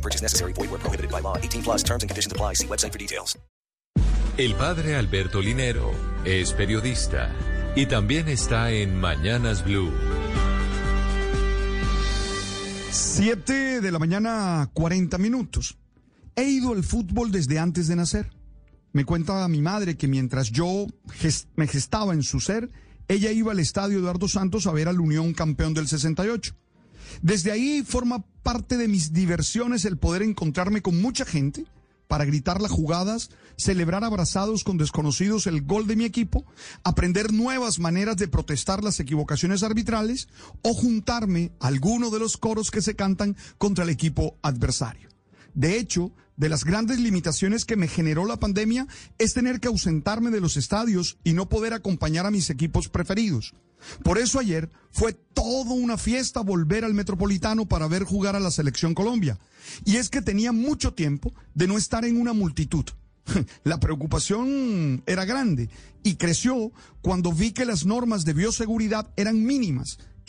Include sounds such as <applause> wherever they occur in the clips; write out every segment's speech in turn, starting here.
No purchase necessary. Void where prohibited by law. 18 plus terms and conditions apply. See website for details. El padre Alberto Linero es periodista y también está en Mañanas Blue. 7 de la mañana, 40 minutos. He ido al fútbol desde antes de nacer. Me cuenta mi madre que mientras yo me gestaba en su ser, ella iba al estadio Eduardo Santos a ver al Unión campeón del 68. Desde ahí forma parte de mis diversiones el poder encontrarme con mucha gente para gritar las jugadas, celebrar abrazados con desconocidos el gol de mi equipo, aprender nuevas maneras de protestar las equivocaciones arbitrales o juntarme a alguno de los coros que se cantan contra el equipo adversario. De hecho, de las grandes limitaciones que me generó la pandemia es tener que ausentarme de los estadios y no poder acompañar a mis equipos preferidos. Por eso ayer fue toda una fiesta volver al Metropolitano para ver jugar a la Selección Colombia. Y es que tenía mucho tiempo de no estar en una multitud. <laughs> La preocupación era grande y creció cuando vi que las normas de bioseguridad eran mínimas,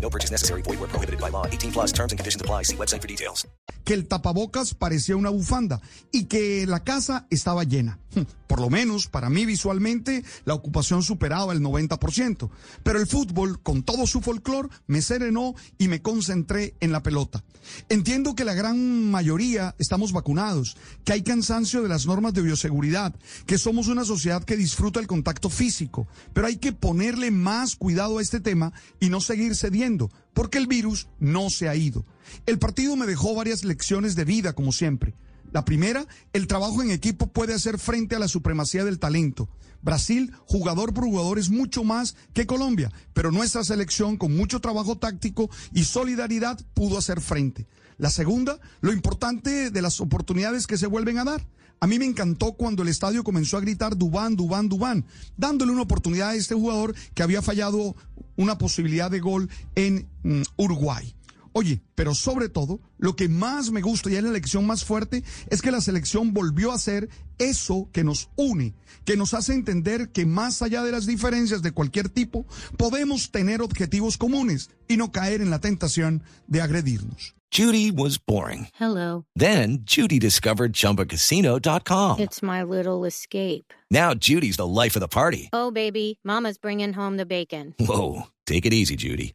No purchase necessary. Void where prohibited by law. 18 plus terms and conditions apply. See website for details. que el tapabocas parecía una bufanda y que la casa estaba llena. Por lo menos, para mí visualmente, la ocupación superaba el 90%. Pero el fútbol, con todo su folclore, me serenó y me concentré en la pelota. Entiendo que la gran mayoría estamos vacunados, que hay cansancio de las normas de bioseguridad, que somos una sociedad que disfruta el contacto físico, pero hay que ponerle más cuidado a este tema y no seguir cediendo, porque el virus no se ha ido. El partido me dejó varias lecciones de vida, como siempre. La primera, el trabajo en equipo puede hacer frente a la supremacía del talento. Brasil, jugador por jugador, es mucho más que Colombia, pero nuestra selección, con mucho trabajo táctico y solidaridad, pudo hacer frente. La segunda, lo importante de las oportunidades que se vuelven a dar. A mí me encantó cuando el estadio comenzó a gritar Dubán, Dubán, Dubán, dándole una oportunidad a este jugador que había fallado una posibilidad de gol en mm, Uruguay. Oye, pero sobre todo, lo que más me gusta y es la lección más fuerte es que la selección volvió a hacer eso que nos une, que nos hace entender que más allá de las diferencias de cualquier tipo, podemos tener objetivos comunes y no caer en la tentación de agredirnos. Judy was boring. Hello. Then Judy discovered ChumbaCasino.com. It's my little escape. Now Judy's the life of the party. Oh, baby, Mama's bringing home the bacon. Whoa, take it easy, Judy.